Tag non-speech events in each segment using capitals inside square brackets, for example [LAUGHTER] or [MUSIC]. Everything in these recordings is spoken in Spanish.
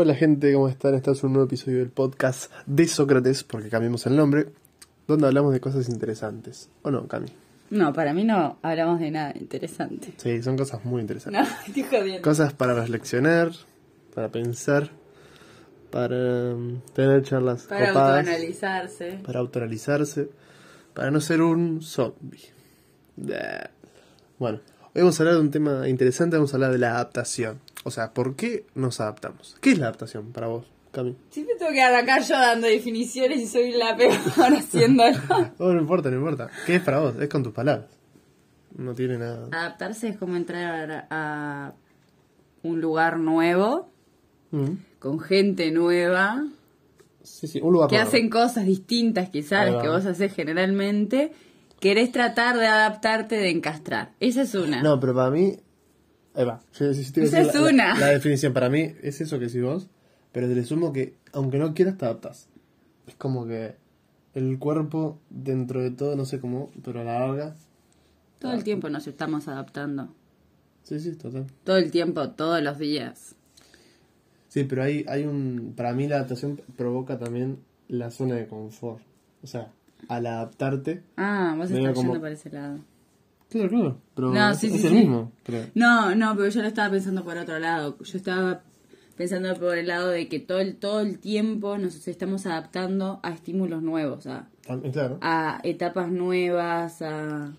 Hola gente, ¿cómo están? Este es un nuevo episodio del podcast de Sócrates, porque cambiamos el nombre, donde hablamos de cosas interesantes. ¿O no, Cami? No, para mí no hablamos de nada interesante. Sí, son cosas muy interesantes. No, [LAUGHS] estoy jodiendo. Cosas para reflexionar, para pensar, para um, tener charlas Para copadas, autoanalizarse. para autoanalizarse, para no ser un zombie. Bueno, hoy vamos a hablar de un tema interesante, vamos a hablar de la adaptación. O sea, ¿por qué nos adaptamos? ¿Qué es la adaptación para vos, Cami? Siempre tengo que arrancar yo dando definiciones y soy la peor [LAUGHS] haciéndolo. [LAUGHS] Oh, no importa, no importa. ¿Qué es para vos? Es con tus palabras. No tiene nada. Adaptarse es como entrar a un lugar nuevo, Mm. con gente nueva, Sí, sí, un lugar que nuevo. hacen cosas distintas quizás que vos haces generalmente. Querés tratar de adaptarte, de encastrar. Esa es una. No, pero para mí. Ahí va. Yo- si- si te voy a Esa es la, una. La, la definición para mí es eso que decís vos, pero te le sumo que aunque no quieras te adaptas. Es como que el cuerpo, dentro de todo, no sé cómo, pero a la larga. Todo el tiempo nos estamos adaptando. Sí, sí, total. Todo el tiempo, todos los días. Sí, pero hay, hay un. Para mí la adaptación provoca también la zona de confort. O sea, al adaptarte. Ah, vos estás como- yendo para ese lado. Claro, claro. Pero No, es, sí, es sí, el sí. mismo, creo. No, no, pero yo lo estaba pensando por otro lado. Yo estaba pensando por el lado de que todo el, todo el tiempo nos estamos adaptando a estímulos nuevos, a, Claro. a etapas nuevas, a,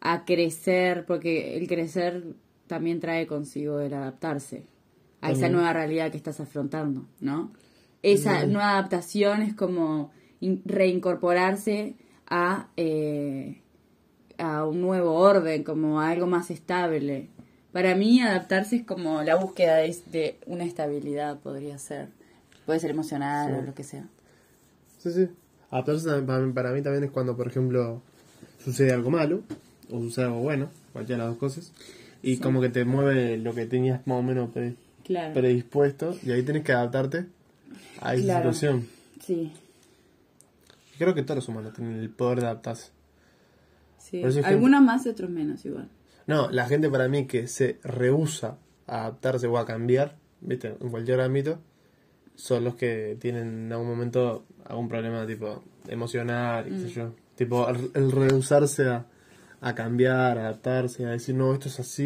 a crecer, porque el crecer también trae consigo el adaptarse a esa nueva realidad que estás afrontando, ¿no? Esa nueva adaptación es como in- reincorporarse a, eh, a un nuevo orden, como a algo más estable. Para mí adaptarse es como la búsqueda de, de una estabilidad, podría ser. Puede ser emocional Sí. o lo que sea. Sí, sí. Adaptarse también para mí, para mí también es cuando, por ejemplo, sucede algo malo o sucede algo bueno, cualquiera de las dos cosas, y como que te mueve lo que tenías más o menos pre- Claro. predispuesto y ahí tienes que adaptarte a esa Claro. situación. Sí, Creo que todos los humanos tienen el poder de adaptarse. Sí. Algunos más y otros menos igual. No, la gente para mí que se rehúsa a adaptarse o a cambiar, ¿viste? En cualquier ámbito, son los que tienen en algún momento algún problema tipo emocional, qué sé Mm. yo. Tipo, el, el rehusarse a, a cambiar, a adaptarse, a decir, no, esto es así,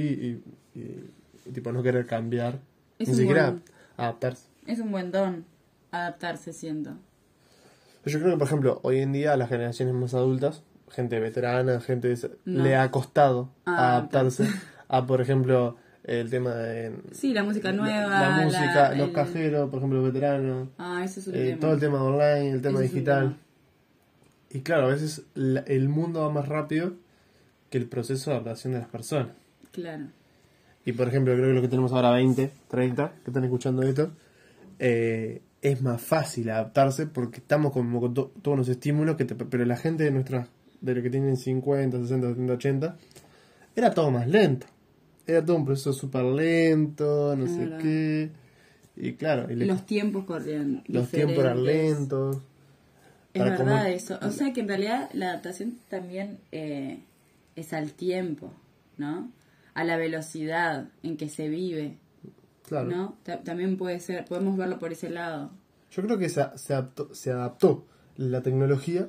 y, y- y, tipo no querer cambiar, Es ni siquiera buen- adaptarse. Es un buen don adaptarse, siento. Yo creo que, por ejemplo, hoy en día las generaciones más adultas, gente veterana, gente de No. le ha costado Ah, adaptarse [LAUGHS] a, por ejemplo, el tema de Sí, la música nueva. la, música, los el- cajeros, por ejemplo, veteranos, Ah, ese es un eh, tema. todo el tema online, el tema Ese digital. tema. Y claro, a veces la- el mundo va más rápido que el proceso de adaptación de las personas. Claro. Y por ejemplo, creo que lo que tenemos ahora 20, 30, que están escuchando esto, eh, es más fácil adaptarse porque estamos como con to- todos los estímulos, que te- pero la gente de nuestras, de lo que tienen 50, 60, 70, 80, era todo más lento. Era todo un proceso súper lento, no sé qué. Y claro, y le- Los tiempos corrían. los tiempos eran lentos. Es verdad como- eso. O sea que en realidad la adaptación también eh, es al tiempo, ¿no? A la velocidad en que se vive, Claro. ¿no? Ta- también puede ser, podemos verlo por ese lado. Yo creo que se, se, adaptó, se adaptó la tecnología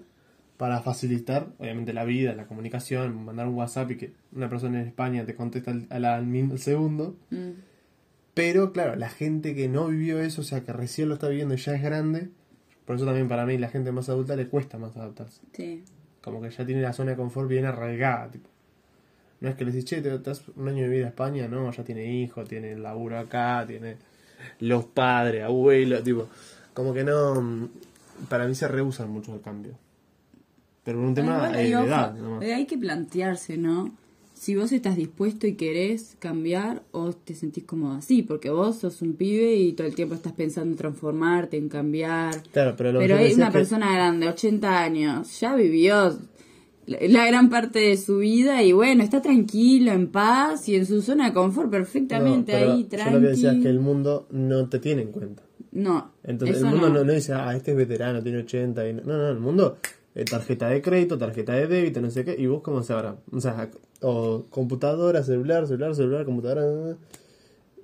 para facilitar, obviamente, la vida, la comunicación, mandar un WhatsApp y que una persona en España te contesta al, al- al segundo. Mm, Pero, claro, la gente que no vivió eso, o sea, que recién lo está viviendo y ya es grande, por eso también para mí la gente más adulta le cuesta más adaptarse. sí. Como que ya tiene la zona de confort bien arraigada, tipo. No es que le decís, che, te estás un año de vida a España, no, ya tiene hijos, tiene el laburo acá, tiene los padres, abuelos, tipo. Como que no. Para mí se rehusan mucho el cambio. Pero por un tema eh, de edad, eh, hay que plantearse, ¿no? Si vos estás dispuesto y querés cambiar o te sentís cómodo así, porque vos sos un pibe y todo el tiempo estás pensando en transformarte, en cambiar. Claro, pero lo que Pero una es que- persona grande, 80 años, ya vivió la gran parte de su vida y bueno, está tranquilo, en paz y en su zona de confort perfectamente No, pero ahí, Yo lo que decía es que el tranquilo. mundo no te tiene en cuenta. No, Entonces el mundo no. no. no dice, ah, este es veterano, tiene 80. Y no, no, no, el mundo, eh, tarjeta de crédito, tarjeta de débito, no sé qué, y vos cómo sabrás. O sea, o computadora, celular, celular, celular, computadora.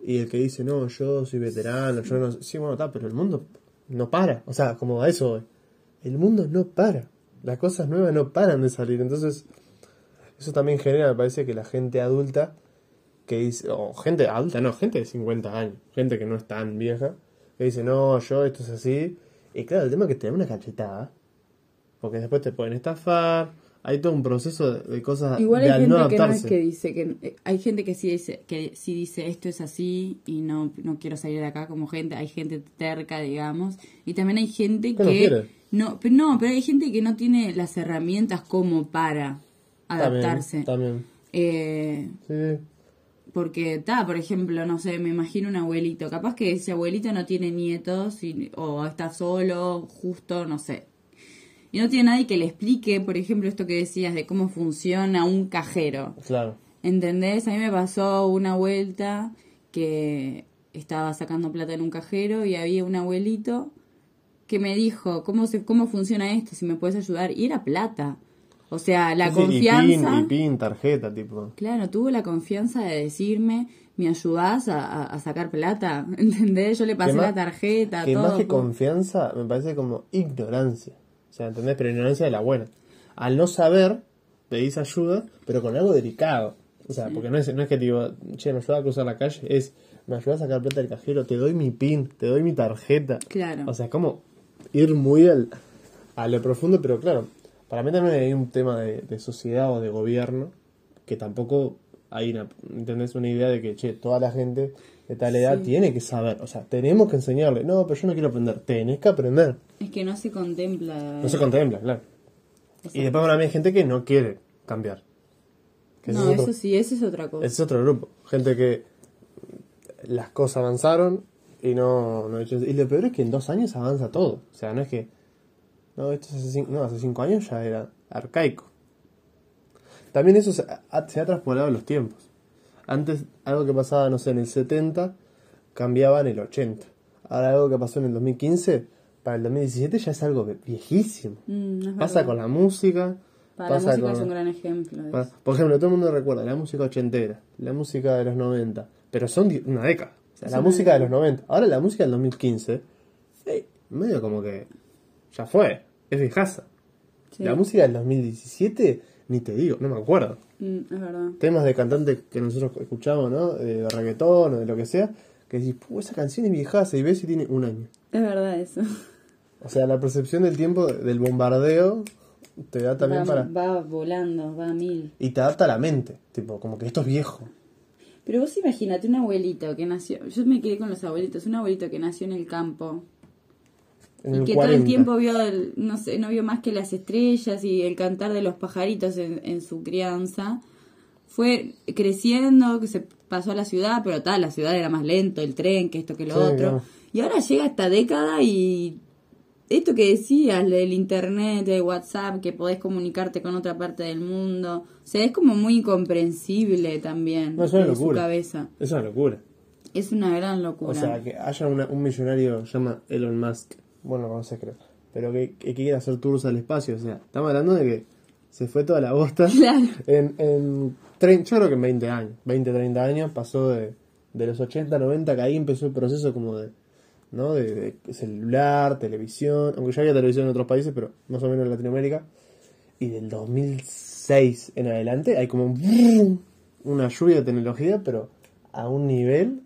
Y el que dice, no, yo soy veterano, yo no... Sí, bueno, está, pero el mundo no para. O sea, como a eso. El mundo no para. Las cosas nuevas no paran de salir. Entonces, eso también genera, me parece, que la gente adulta que dice, o gente adulta, no, gente de 50 años, gente que no es tan vieja, que dice, no, yo esto es así. Y claro, el tema es que te da una cachetada, porque después te pueden estafar, hay todo un proceso de, cosas Igual hay gente no que no es que dice que eh, hay gente que sí dice que sí dice esto es así y no no quiero salir de acá como gente hay gente terca digamos. Y también hay gente Que no que quiere. no pero no pero hay gente que no tiene las herramientas como para adaptarse. También, Eh. Sí, porque está por ejemplo no sé me imagino un abuelito. Capaz que ese abuelito no tiene nietos y- o está solo justo no sé y no tiene nadie que le explique por ejemplo esto que decías de cómo funciona un cajero claro. ¿Entendés? A mí me pasó una vuelta que estaba sacando plata en un cajero y había un abuelito que me dijo, ¿cómo, se, cómo funciona esto? Si me puedes ayudar. Y era plata. O sea, la Sí, confianza... Y pin, y pin, tarjeta, tipo. Claro, tuvo la confianza de decirme, ¿me ayudás a, a- a sacar plata? [LAUGHS] ¿Entendés? Yo le pasé Que la tarjeta, Que todo. más que pues. confianza, me parece como ignorancia. O sea, ¿entendés? Pero ignorancia de la buena. Al no saber, pedís ayuda, pero con algo delicado. O sea, porque no es, no es que te digo, che, me ayuda a cruzar la calle, es, me ayuda a sacar plata del cajero, te doy mi pin, te doy mi tarjeta. Claro. O sea, es como ir muy al, a lo profundo, pero claro, para mí también hay un tema de, de sociedad o de gobierno que tampoco hay una, ¿entendés? una idea de que, che, toda la gente de tal edad Sí. tiene que saber, o sea, tenemos que enseñarle, no, pero yo no quiero aprender, tenés que aprender, Es que no se contempla. no se contempla, claro. Y después para mí hay gente que no quiere cambiar. Que No, otro- eso sí, eso es otra cosa. ese es otro grupo. Gente que las cosas avanzaron y no, no Y lo peor es que en dos años avanza todo. O sea, no es que. No, esto es hace cinco, no, hace cinco años ya era arcaico. También eso se ha, se ha traspolado en los tiempos. Antes, algo que pasaba, no sé, en el 70, cambiaba en el 80. Ahora, algo que pasó en el 2015, para el 2017 ya es algo viejísimo. Mm, Pasa con la música. Para la pasa música con- es un gran ejemplo. de Pa- eso. Por ejemplo, todo el mundo recuerda la música ochentera, la música de los 90, pero son una década. O sea, la música de década. los 90. Ahora la música del 2015, eh, medio como que ya fue, es viejaza. Sí. La música del 2017, ni te digo, no me acuerdo. Mm, es verdad. Temas de cantantes que nosotros escuchamos, ¿no? De reggaetón o de lo que sea, que decís, "Puh, esa canción es viejaza y ves si tiene un año. Es verdad eso. O sea, la percepción del tiempo del bombardeo te da también va, para... va volando, va a mil. Y te adapta a la mente, tipo, como que esto es viejo. Pero vos imagínate un abuelito que nació, yo me quedé con los abuelitos, un abuelito que nació en el campo En el que todo 40. el tiempo vio, el- no sé, no vio más que las estrellas y el cantar de los pajaritos en, en su crianza. Fue creciendo, que se pasó a la ciudad, pero tal, la ciudad era más lento, el tren, que esto, que lo Sí, otro. claro. Y ahora llega esta década y esto que decías, del internet, de WhatsApp, que podés comunicarte con otra parte del mundo, o sea, es como muy incomprensible también No, es una en su locura. cabeza. Es una locura. Es una gran locura. O sea, que haya una- un millonario, se llama Elon Musk, bueno, no sé creo, pero que, que quiera hacer tours al espacio. O sea, estamos hablando de que se fue toda la bosta. [LAUGHS] Claro. En, en trein- yo creo que en 20 años, 20, 30 años, pasó de, de los 80, 90, que ahí empezó el proceso como de, ¿no? De, de celular, televisión, aunque ya había televisión en otros países, pero más o menos en Latinoamérica. Y del 2006 en adelante hay como un- una lluvia de tecnología, pero a un nivel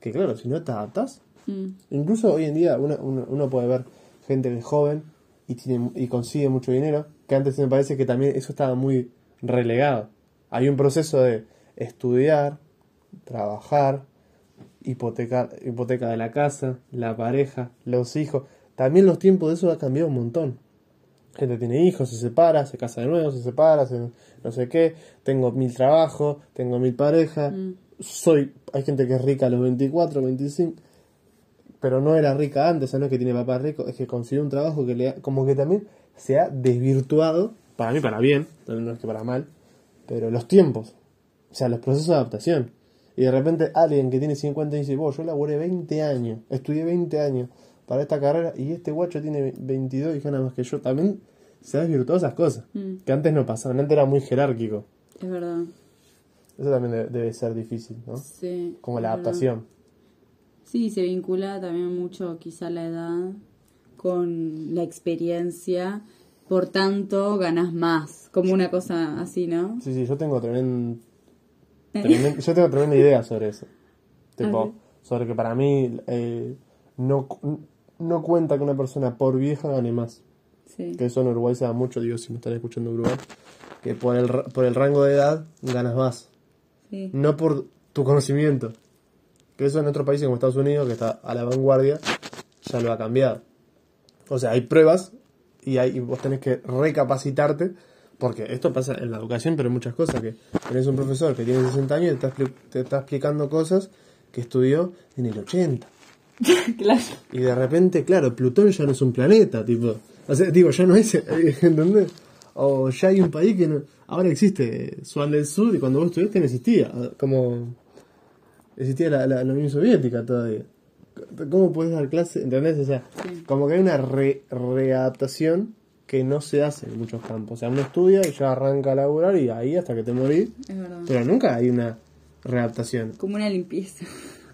que, claro, si no te adaptas, Mm. Incluso hoy en día uno, uno, uno puede ver gente que es joven y, tiene, y consigue mucho dinero, que antes me parece que también eso estaba muy relegado. Hay un proceso de estudiar, trabajar, hipotecar, hipoteca de la casa, la pareja, los hijos. También los tiempos de eso ha cambiado un montón. Gente tiene hijos, se separa, se casa de nuevo, se separa, se- no sé qué, tengo mil trabajos, tengo mil parejas, soy, hay gente que es rica a los 24, 25, pero no era rica antes, o sea, no es que tiene papá rico, es que consiguió un trabajo que le ha- como que también se ha desvirtuado, para mí para bien, no es que para mal, pero los tiempos, o sea, los procesos de adaptación. Y de repente alguien que tiene 50 dice, vos, yo laburé 20 años, estudié 20 años para esta carrera y este guacho tiene 22 y gana más que yo. También se ha desvirtuado esas cosas, Mm. que antes no pasaban, antes era muy jerárquico. Es verdad. Eso también debe, ser difícil, ¿no? Sí. Como la verdad. Sí, se vincula también mucho quizá la edad con la experiencia, por tanto ganas más, como una cosa así, ¿no? Sí, sí, yo tengo tremen- [LAUGHS] tremen- yo tengo tremenda idea sobre eso. [LAUGHS] Tipo, sobre que para mí eh, no, no cuenta que una persona por vieja gane más. Sí. Que eso en Uruguay se da mucho, digo, si me están escuchando en Uruguay, que por el, por el rango de edad ganas más. sí. No por tu conocimiento. Que eso en otros países como Estados Unidos, que está a la vanguardia, ya lo ha cambiado. O sea, hay pruebas y, hay, y vos tenés que recapacitarte, porque esto pasa en la educación, pero en muchas cosas, que tenés un profesor que tiene 60 años y te está, te está explicando cosas que estudió en el 80. [LAUGHS] claro. Y de repente, claro, Plutón ya no es un planeta, tipo. O sea, digo, ya no es, [LAUGHS] ¿entendés? O ya hay un país que no. Ahora existe Sudán del Sur y cuando vos estudiaste no existía. Como. Existía la, la, la Unión Soviética todavía. ¿Cómo puedes dar clase? ¿Entendés? O sea, Sí. como que hay una re- readaptación que no se hace en muchos campos. O sea, uno estudia y ya arranca a laburar y ahí hasta que te morís. Es verdad. Pero nunca hay una readaptación. Como una limpieza.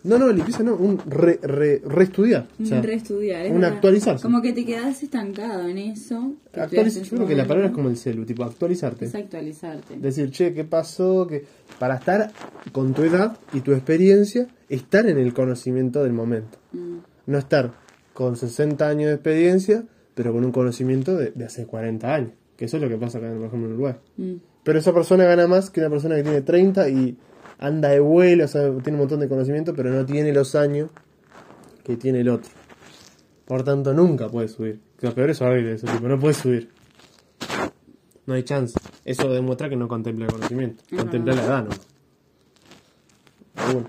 No, no, limpieza no, un re, re, reestudiar. O sea, un reestudiar. es un verdad. actualizarse. Como que te quedas estancado en eso. Actualiz- yo creo que la palabra es como el celu, tipo actualizarte. Es actualizarte. Decir, che, ¿qué pasó? que Para estar con tu edad y tu experiencia, estar en el conocimiento del momento. Mm, No estar con 60 años de experiencia, pero con un conocimiento de, de hace 40 años. Que eso es lo que pasa acá, por ejemplo, en Uruguay. mm. Pero esa persona gana más que una persona que tiene 30 y anda de vuelo, o sea, tiene un montón de conocimiento, pero no tiene los años que tiene el otro. Por tanto, nunca puede subir. Lo peor es horrible eso, tipo, no puede subir. No hay chance. Eso demuestra que no contempla el conocimiento, contempla la edad, ¿no? Bueno.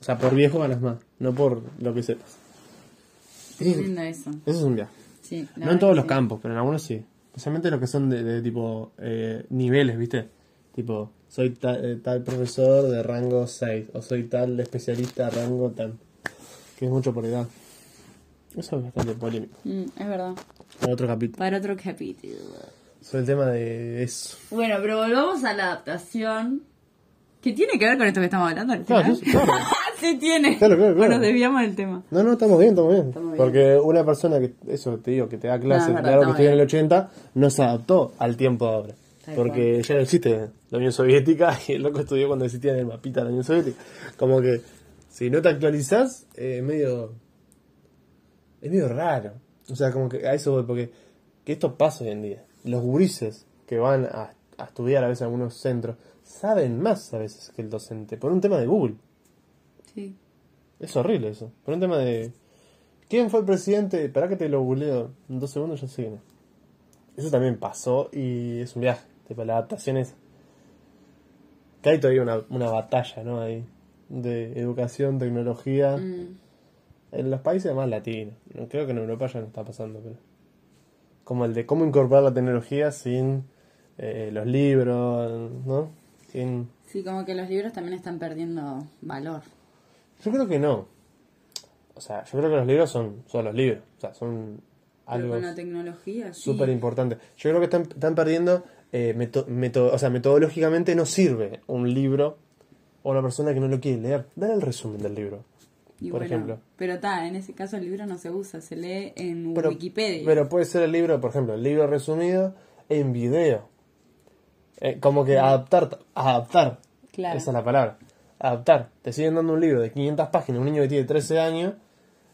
O sea, por viejo ganas más, no por lo que sepas. Lindo eso. Eso es un viaje. Sí, No en todos los sí. campos, pero en algunos sí. Especialmente los que son de, de tipo eh, niveles, ¿viste? Tipo, soy ta- eh, tal profesor de rango 6 o soy tal especialista rango tal. Que es mucho por edad. Eso es bastante polémico. Mm, es verdad. Para otro capítulo. Para otro capítulo. Sobre el tema de eso. Bueno, pero volvamos a la adaptación. Que tiene que ver con esto que estamos hablando al Claro, final. sí, claro. [LAUGHS] sí tiene. Claro, claro, claro. Nos desviamos del tema. No, no, estamos bien, estamos bien. Estamos bien. Porque una persona que, eso te digo, que te da clases, No, es verdad, de algo que estamos estudia en el bien. 80, no se adaptó al tiempo de ahora. Tal Porque ya no existe la Unión Soviética [LAUGHS] y el loco estudió cuando existía en el mapita la Unión Soviética. Como que si no te actualizás, eh, es medio. Es medio raro. O sea, como que a eso voy, porque que esto pasa hoy en día. Los gurises que van a, a estudiar a veces a algunos centros saben más a veces que el docente, por un tema de Google. Sí. Es horrible eso. Por un tema de. ¿Quién fue el presidente? Espera que te lo googleo. En dos segundos ya sé. Eso también pasó y es un viaje. Tipo, la adaptación es. Que hay todavía una, una batalla, ¿no? Ahí. De educación, tecnología. Mm, En los países más latinos. No, Creo que en Europa ya no está pasando, pero. Como el de cómo incorporar la tecnología sin eh, los libros, ¿no? Sin. Sí, como que los libros también están perdiendo valor. Yo creo que no. O sea, yo creo que los libros son, son los libros. O sea, son Pero algo con la tecnología, sí. súper importante. Yo creo que están, están perdiendo, eh, meto- meto- o sea, metodológicamente no sirve un libro o una persona que no lo quiere leer. Dale el resumen del libro, Y por bueno, ejemplo. Pero está, en ese caso el libro no se usa, se lee en Pero, Wikipedia. pero puede ser el libro, por ejemplo, el libro resumido en video. Eh, como que adaptar, adaptar. Claro. Esa es la palabra. Adaptar. Te siguen dando un libro de 500 páginas, un niño que tiene 13 años,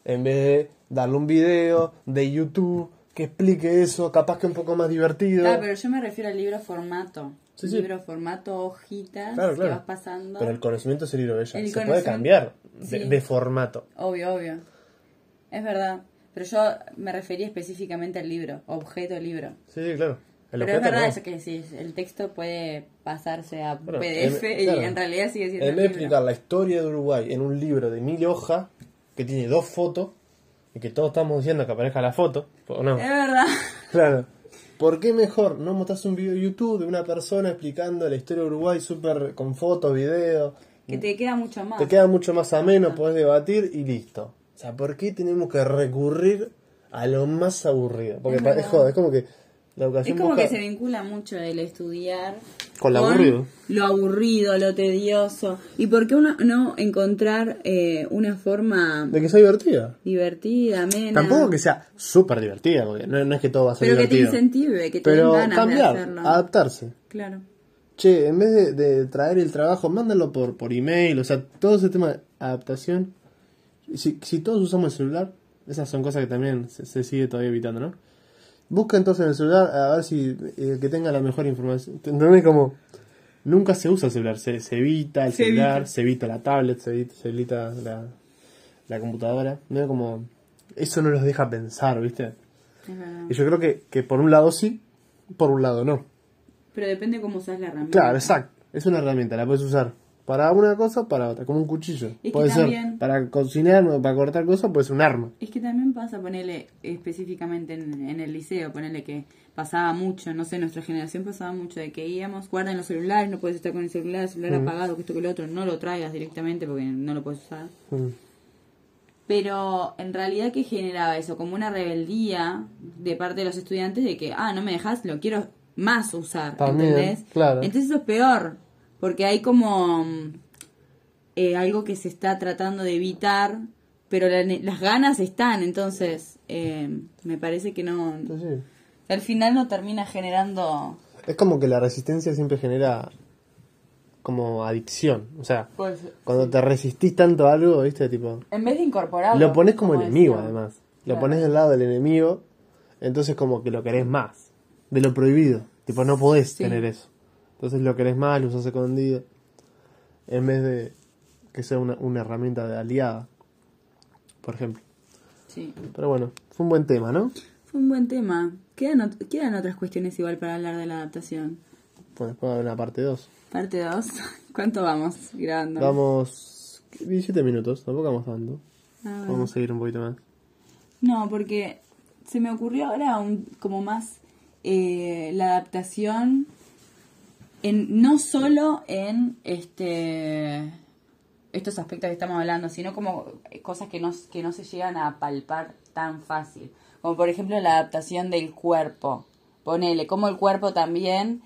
en vez de darle un video de YouTube que explique eso, capaz que un poco más divertido. Ah, pero yo me refiero al libro formato. Sí, sí. Libro formato, hojitas Claro, que vas pasando. Pero el conocimiento es el libro de ella. El Se puede cambiar de, Sí. de formato. Obvio, obvio. Es verdad. Pero yo me refería específicamente al libro, objeto libro. Sí, sí, claro. El Pero es verdad no. eso que decís, el texto puede pasarse a Bueno, PDF en- y claro. en realidad sigue siendo En vez de explicar la historia de Uruguay en un libro de mil hojas, que tiene dos fotos, y que todos estamos diciendo que aparezca la foto. Es verdad. Claro. ¿Por qué mejor no mostrás un video de YouTube de una persona explicando la historia de Uruguay súper con fotos, videos? Que te queda mucho más. Te queda mucho más ameno, podés debatir y listo. O sea, ¿por qué tenemos que recurrir a lo más aburrido? Porque Es es, joda, es como que La educación Es como busca- que se vincula mucho el estudiar Con lo aburrido. Lo aburrido, lo tedioso. ¿Y por qué uno no encontrar eh, una forma De que sea divertida. divertida, amena? Tampoco que sea súper divertida, porque no, no es que todo va a ser Pero que te incentive, que te Pero den ganas cambiar, de hacerlo. adaptarse. Claro. Che, en vez de, de traer el trabajo, mándalo por, por email, o sea, todo ese tema de adaptación. Si, si todos usamos el celular, esas son cosas que también se, se sigue todavía evitando, ¿no? Busca entonces en el celular a ver si el que tenga la mejor información. ¿Entendés? Como nunca se usa el celular, se, se evita el Se celular, evita. se evita la tablet, se evita, se evita la, la computadora. ¿no? Como eso no los deja pensar, ¿viste? Y yo creo que, que por un lado sí, por un lado no. Pero depende cómo usas la herramienta. Claro, exacto. Es una herramienta, la puedes usar para una cosa, para otra, como un cuchillo. que puede también- ser para cocinar o para cortar cosas, puede ser un arma. Es que también pasa, ponerle específicamente en, en el liceo, ponerle que pasaba mucho, no sé, nuestra generación pasaba mucho de que íbamos, guardan los celulares, no puedes estar con el celular, el celular apagado, que esto que lo otro, no lo traigas directamente porque no lo puedes usar. Mm. Pero en realidad, ¿qué generaba eso? Como una rebeldía de parte de los estudiantes de que, ah, no me dejas, lo quiero más usar, También, ¿entendés? claro. Entonces eso es peor, porque hay como mm, eh, algo que se está tratando de evitar, pero la las ganas están, entonces eh, me parece que no... Sí. Al final no termina generando... Es como que la resistencia siempre genera como adicción. O sea, Pues, cuando te resistís tanto a algo, ¿viste? Tipo, en vez de incorporarlo... lo pones como, enemigo, decía. además. Lo pones del lado del enemigo, entonces como que lo querés más. De lo prohibido. Tipo, no podés Sí. tener eso. Entonces lo querés más, lo usas escondido. En vez de que sea una, una herramienta de aliada. Por ejemplo. Sí. Pero bueno, fue un buen tema, ¿no? Fue un buen tema. Quedan, ot- quedan otras cuestiones igual para hablar de la adaptación. Pues después va a haber una parte 2. Parte 2. [LAUGHS] ¿Cuánto vamos grabando? Vamos 17 minutos, tampoco vamos tanto. Ah, bueno. Vamos a seguir un poquito más. No, porque se me ocurrió ahora un, como más eh, la adaptación en no solo en este estos aspectos que estamos hablando, sino como cosas que no, que no se llegan a palpar tan fácil. Como por ejemplo la adaptación del cuerpo. Ponele, como el cuerpo también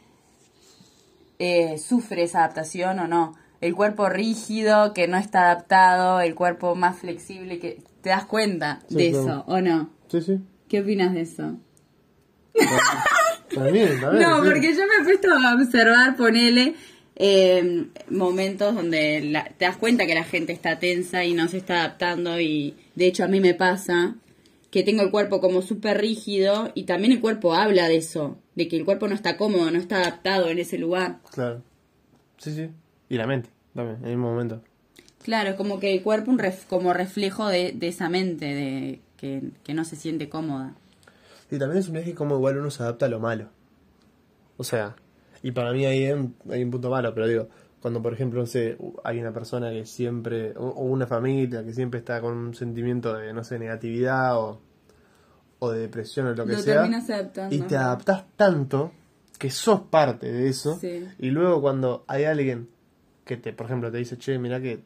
eh, sufre esa adaptación o no. El cuerpo rígido que no está adaptado, el cuerpo más flexible que te das cuenta Sí, de claro. eso o no. Sí, sí. ¿Qué opinas de eso? También. No, porque yo me he puesto a observar, ponele eh, momentos donde la- te das cuenta que la gente está tensa y no se está adaptando y de hecho a mí me pasa que tengo el cuerpo como súper rígido y también el cuerpo habla de eso, de que el cuerpo no está cómodo, no está adaptado en ese lugar. Claro. Sí, sí. Y la mente, también, en el mismo momento. Claro, es como que el cuerpo un ref- como reflejo de, de esa mente, de que, que no se siente cómoda. Y también es un viaje como igual uno se adapta a lo malo. O sea, y para mí ahí hay un, hay un punto malo, pero digo, cuando por ejemplo, no sé, hay una persona que siempre, o, o una familia que siempre está con un sentimiento de, no sé, negatividad o, o de depresión o lo que Lo sea, terminas adaptando. y te adaptas tanto que sos parte de eso, Sí. y luego cuando hay alguien que te, por ejemplo, te dice, che, mira que,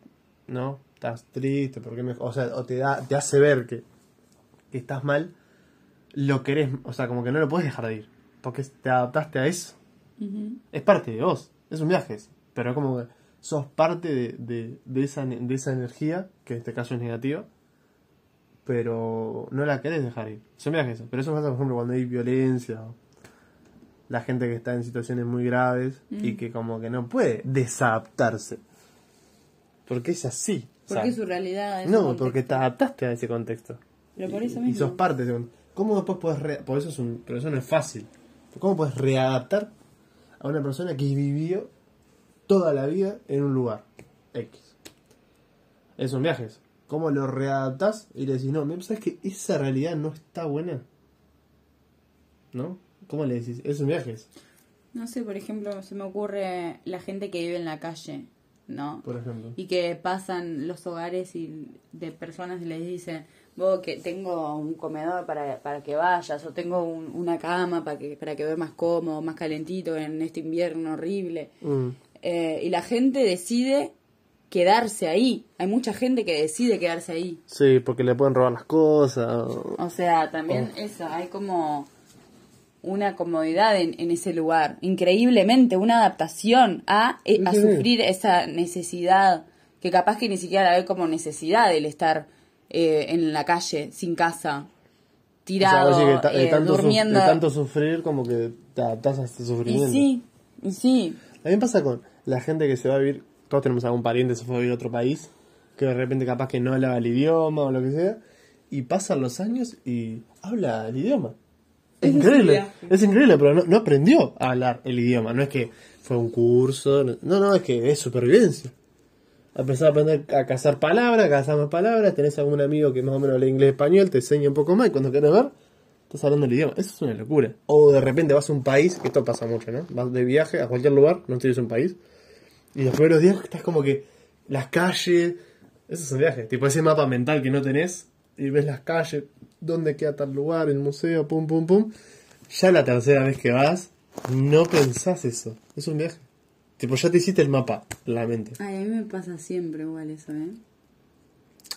no, estás triste, porque me... o sea, o te, da, te hace ver que, que estás mal, lo querés, o sea, como que no lo puedes dejar de ir, porque te adaptaste a eso. Es parte de vos, es un viaje, pero como que sos parte de, de, de esa, de esa energía, que en este caso es negativa, pero no la querés dejar ir. Son viajes eso, pero eso pasa, por ejemplo, cuando hay violencia, o la gente que está en situaciones muy graves y que como que no puede desadaptarse. Porque es así. o sea, Porque es su realidad. es no, contexto. porque te adaptaste a ese contexto. Pero por eso Y mismo. sos parte de un... ¿Cómo después puedes... Re... Por eso es un... Pero eso no es fácil. ¿Cómo puedes readaptar a una persona que vivió toda la vida en un lugar X? Es un viaje eso. ¿Cómo lo readaptás y le decís, no, ¿sabes que esa realidad no está buena? ¿No? ¿Cómo le decís? Es un viaje eso, No sé, por ejemplo, se me ocurre la gente que vive en la calle, ¿no? por ejemplo. Y que pasan los hogares y de personas y les dicen, vos que tengo un comedor para, para que vayas, o tengo un- una cama para que, para que veas más cómodo, más calentito en este invierno horrible. Mm. Eh, y la gente decide quedarse ahí. Hay mucha gente que decide quedarse ahí. Sí, porque le pueden robar las cosas. o- O sea, también eso, hay como una comodidad en, en ese lugar, increíblemente, una adaptación a, eh, a Sí. sufrir esa necesidad, que capaz que ni siquiera la ve como necesidad el estar eh, en la calle, sin casa, tirado, O sea, que de, eh, tanto durmiendo. de tanto sufrir, como que te adaptás a este y sufrimiento. sí, y sí, A mí me pasa con la gente que se va a vivir, todos tenemos algún pariente que se fue a vivir a otro país, que de repente capaz que no hablaba el idioma o lo que sea, y pasan los años y habla el idioma. Es increíble, es increíble, pero no, no aprendió a hablar el idioma, no es que fue un curso, no, no, es que es supervivencia. Empezar a aprender a cazar palabras, a cazar más palabras, tenés algún amigo que más o menos habla inglés español, te enseña un poco más y cuando quieres ver, estás hablando el idioma. Eso es una locura. O de repente vas a un país, que esto pasa mucho, ¿no? Vas de viaje a cualquier lugar, no tienes un país, y los primeros días estás como que las calles, eso es un viaje, tipo ese mapa mental que no tenés, y ves las calles, dónde queda tal lugar, el museo, pum, pum, pum. Ya la tercera vez que vas, no pensás eso, es un viaje. Tipo, ya te hiciste el mapa, la mente. Ay, a mí me pasa siempre igual eso, ¿eh?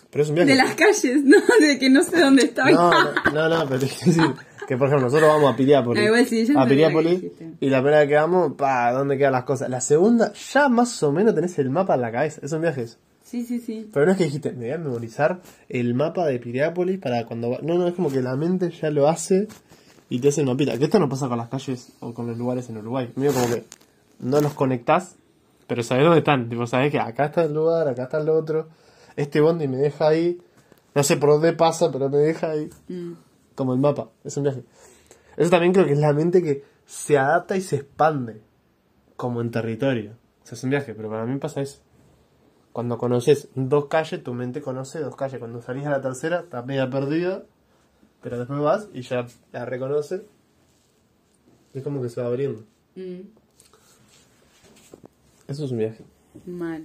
Pero es un viaje. De las calles, [LAUGHS] no, de que no sé dónde estoy. No, no, [LAUGHS] no, no, pero decir que por ejemplo nosotros vamos a Piriápolis. Ah, igual sí, a Piriápolis y la primera vez que vamos, pa, ¿dónde quedan las cosas? La segunda, ya más o menos tenés el mapa en la cabeza. Es un viaje eso. Sí, sí, sí. Pero no es que dijiste, me voy a memorizar el mapa de Piriápolis para cuando va... No, no, es como que la mente ya lo hace y te hace el mapita. Que esto no pasa con las calles o con los lugares en Uruguay. Medio como que no los conectás, pero sabés dónde están. Tipo, sabés que acá está el lugar, acá está el otro. Este bondi me deja ahí. No sé por dónde pasa, pero me deja ahí. Mm. Como el mapa. Es un viaje. Eso también creo que es la mente que se adapta y se expande. Como en territorio. O sea, es un viaje, pero para mí pasa eso. Cuando conoces dos calles, tu mente conoce dos calles. Cuando salís a la tercera, estás media perdida. Pero después vas y ya la reconoce. Y es como que se va abriendo. Mm. Eso es un viaje. Mal.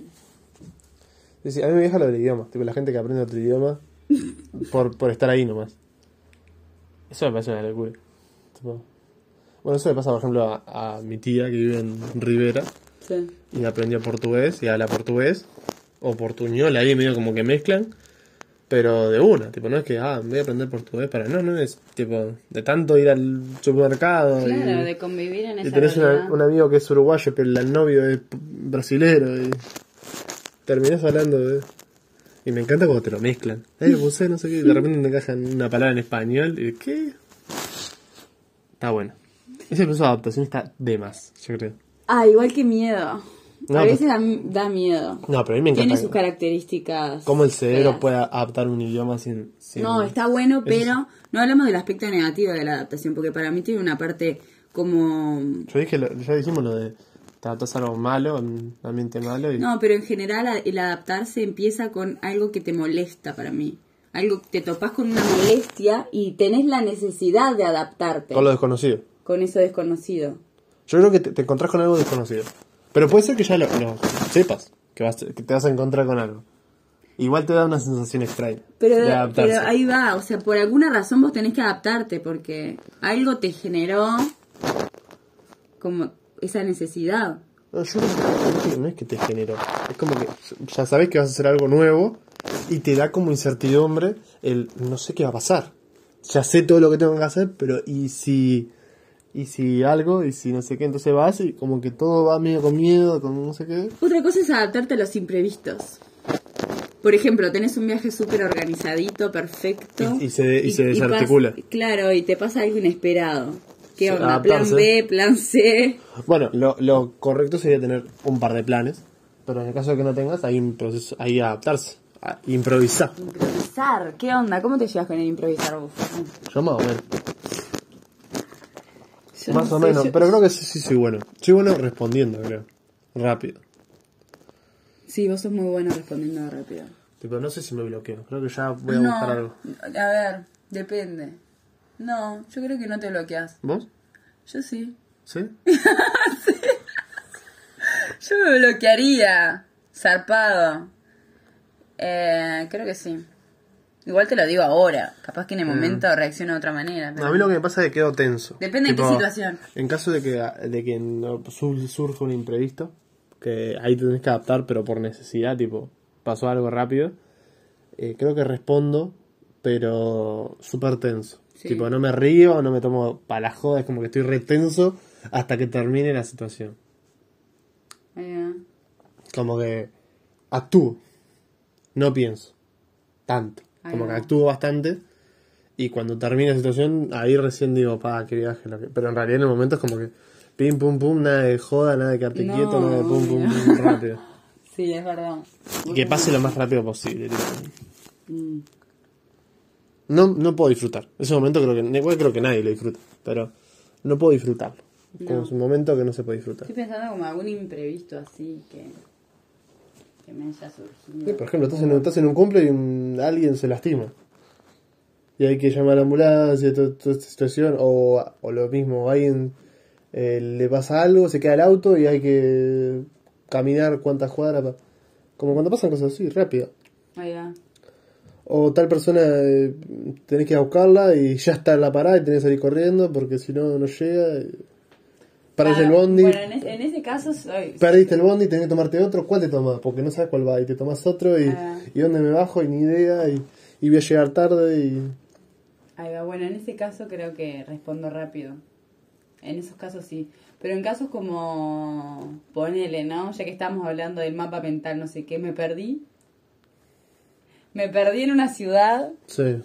A mí me viaja lo del idioma. Tipo, la gente que aprende otro idioma [LAUGHS] por, por estar ahí nomás. Eso me parece una locura. Tipo, bueno, eso le pasa, por ejemplo, a, a mi tía que vive en Rivera Sí. y aprendió portugués y habla portugués o portuñol, ahí medio como que mezclan, pero de una, tipo, no es que, ah, voy a aprender portugués para, no, no es, tipo, de tanto ir al supermercado Claro, y, de convivir en y esa tenés una- un amigo que es uruguayo, pero el novio es brasilero y terminás hablando de... Y me encanta cuando te lo mezclan. Eh, [LAUGHS] vos sé, no sé qué, de repente te encajan una palabra en español y ¿qué? Está bueno. Ese proceso de adaptación está de más, yo creo. Ah, igual que miedo. No, a pero- veces da, da miedo. No, pero a mí me encanta. Tiene sus características. Cómo el cerebro feas. puede adaptar un idioma sin... sin- No, está bueno, pero no hablamos del aspecto negativo de la adaptación, porque para mí tiene una parte como... Yo dije, lo- ya dijimos lo de... Te adaptas a algo malo, a un ambiente malo y... No, pero en general el adaptarse empieza con algo que te molesta para mí. Algo te topas con una molestia y tenés la necesidad de adaptarte Con lo desconocido. con eso desconocido. Yo creo que te, te encontrás con algo desconocido. Pero puede ser que ya lo, lo sepas, que, vas, que te vas a encontrar con algo. Igual te da una sensación extraña Pero, de adaptarse. pero ahí va, o sea, por alguna razón vos tenés que adaptarte porque algo te generó como esa necesidad. No, yo que no es que te generó. Es como que ya sabes que vas a hacer algo nuevo y te da como incertidumbre el no sé qué va a pasar. Ya sé todo lo que tengo que hacer, pero ¿y si y si algo? ¿Y si no sé qué? Entonces vas y como que todo va medio con miedo, con no sé qué. Otra cosa es adaptarte a los imprevistos. Por ejemplo, tenés un viaje súper organizadito, perfecto. Y- y se- y se desarticula. pas- claro, y te pasa algo inesperado. ¿Qué onda? adaptarse. Plan B, plan C. Bueno, lo, lo correcto sería tener un par de planes, pero en el caso de que no tengas, hay un proceso, hay adaptarse, a improvisar. Improvisar. ¿Qué onda? ¿Cómo te llevas con el improvisar vos? Yo más o menos. Yo Más no o sé, menos, yo- pero creo que sí, sí soy bueno. Soy bueno respondiendo, creo. Rápido. Sí, vos sos muy bueno respondiendo rápido. Tipo, no sé si me bloqueo. Creo que ya voy a no, buscar algo. a ver, depende. No, yo creo que no te bloqueas. ¿Vos? Yo sí. ¿Sí? [LAUGHS] Yo me bloquearía. Zarpado. Eh, creo que sí. Igual te lo digo ahora. Capaz que en el momento reacciono de otra manera. pero- Mm. A mí lo que me pasa es que quedo tenso. Depende de qué situación. En caso de que, de que surja un imprevisto, que ahí te tenés que adaptar, pero por necesidad, tipo, pasó algo rápido, eh, creo que respondo, pero súper tenso. Sí. Tipo, no me río, no me tomo para la joda, es como que estoy retenso hasta que termine la situación. Como que actúo, no pienso tanto. Ahí Como que actúo bastante y cuando termine la situación, ahí recién digo, pa, qué viaje. lo que-". Pero en realidad en el momento es como que pim, pum, pum, nada de joda, nada de quedarte No, quieto, nada de pum, pum, pum, rápido. [LAUGHS] Sí, es verdad. Y que pase lo más rápido posible. Mm. No, no puedo disfrutar. Ese momento creo que, igual creo que nadie lo disfruta, pero no puedo disfrutarlo. Como es un momento que no se puede disfrutar. Estoy pensando como algún imprevisto así que, que me haya Sí, por ejemplo, estás en, estás en un cumple y un- alguien se lastima. Y hay que llamar a la ambulancia, to- toda, esta situación. O, o lo mismo, alguien eh, le pasa algo, se queda el auto y hay que caminar cuántas cuadras. pa- Como cuando pasan cosas así, rápido. Ahí va. O tal persona eh, tenés que ir a buscarla y ya está en la parada y tenés que salir corriendo porque si no, no llega. y- Perdés Claro, el bondi. Bueno, en, en ese caso soy. Perdiste el bondi, tenés que tomarte otro. ¿Cuál te tomas? Porque no sabes cuál va. Y te tomas otro y, Ah. y dónde me bajo y ni idea. Y, y voy a llegar tarde y... Ahí va. Bueno, en ese caso creo que respondo rápido. En esos casos sí. Pero en casos como. Ponele, ¿no? Ya que estamos hablando del mapa mental, no sé qué, me perdí. Me perdí en una ciudad. Sí.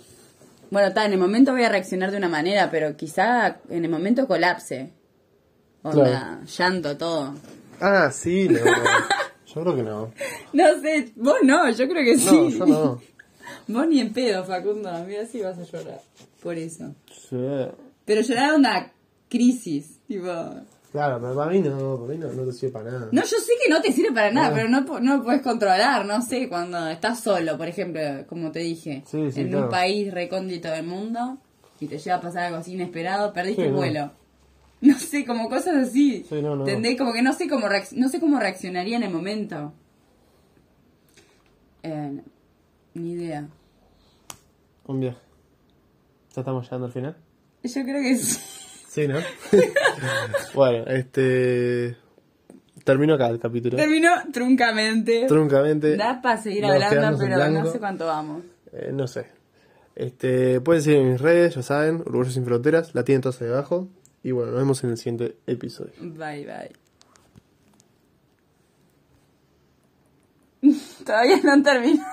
Bueno, está, en el momento voy a reaccionar de una manera, pero quizá en el momento colapse. Onda, llanto, todo. Ah, sí, [LAUGHS] no. yo creo que no. No sé, vos no, yo creo que sí. No, yo no. [LAUGHS] Vos ni en pedo, Facundo. Mira si vas a llorar. Por eso. Sí. Pero llorar onda crisis. Tipo. Claro, pero para mí no, para mí no, no te sirve para nada. No, yo sé que no te sirve para nada, No. pero no, no puedes controlar. No sé, cuando estás solo, por ejemplo, como te dije, Sí, sí, en claro. un país recóndito del mundo y te llega a pasar algo así inesperado, perdiste Sí, el vuelo. No [LAUGHS] sé, como cosas así. Sí, no, no. ¿Entendés? Como que no sé cómo no sé cómo reaccionaría en el momento. Eh, ni idea. Un viaje. ¿Ya estamos llegando al final? Yo creo que sí. Sí, ¿no? [LAUGHS] bueno, este... Termino acá el capítulo. Terminó truncamente. Truncamente. Da para seguir nos hablando, pero no sé cuánto vamos. Eh, no sé. Este, pueden seguir en mis redes, ya saben, Uruguayos sin Fronteras, la tienen todas ahí abajo. Y bueno, nos vemos en el siguiente episodio. Bye, bye. [LAUGHS] Todavía no terminó.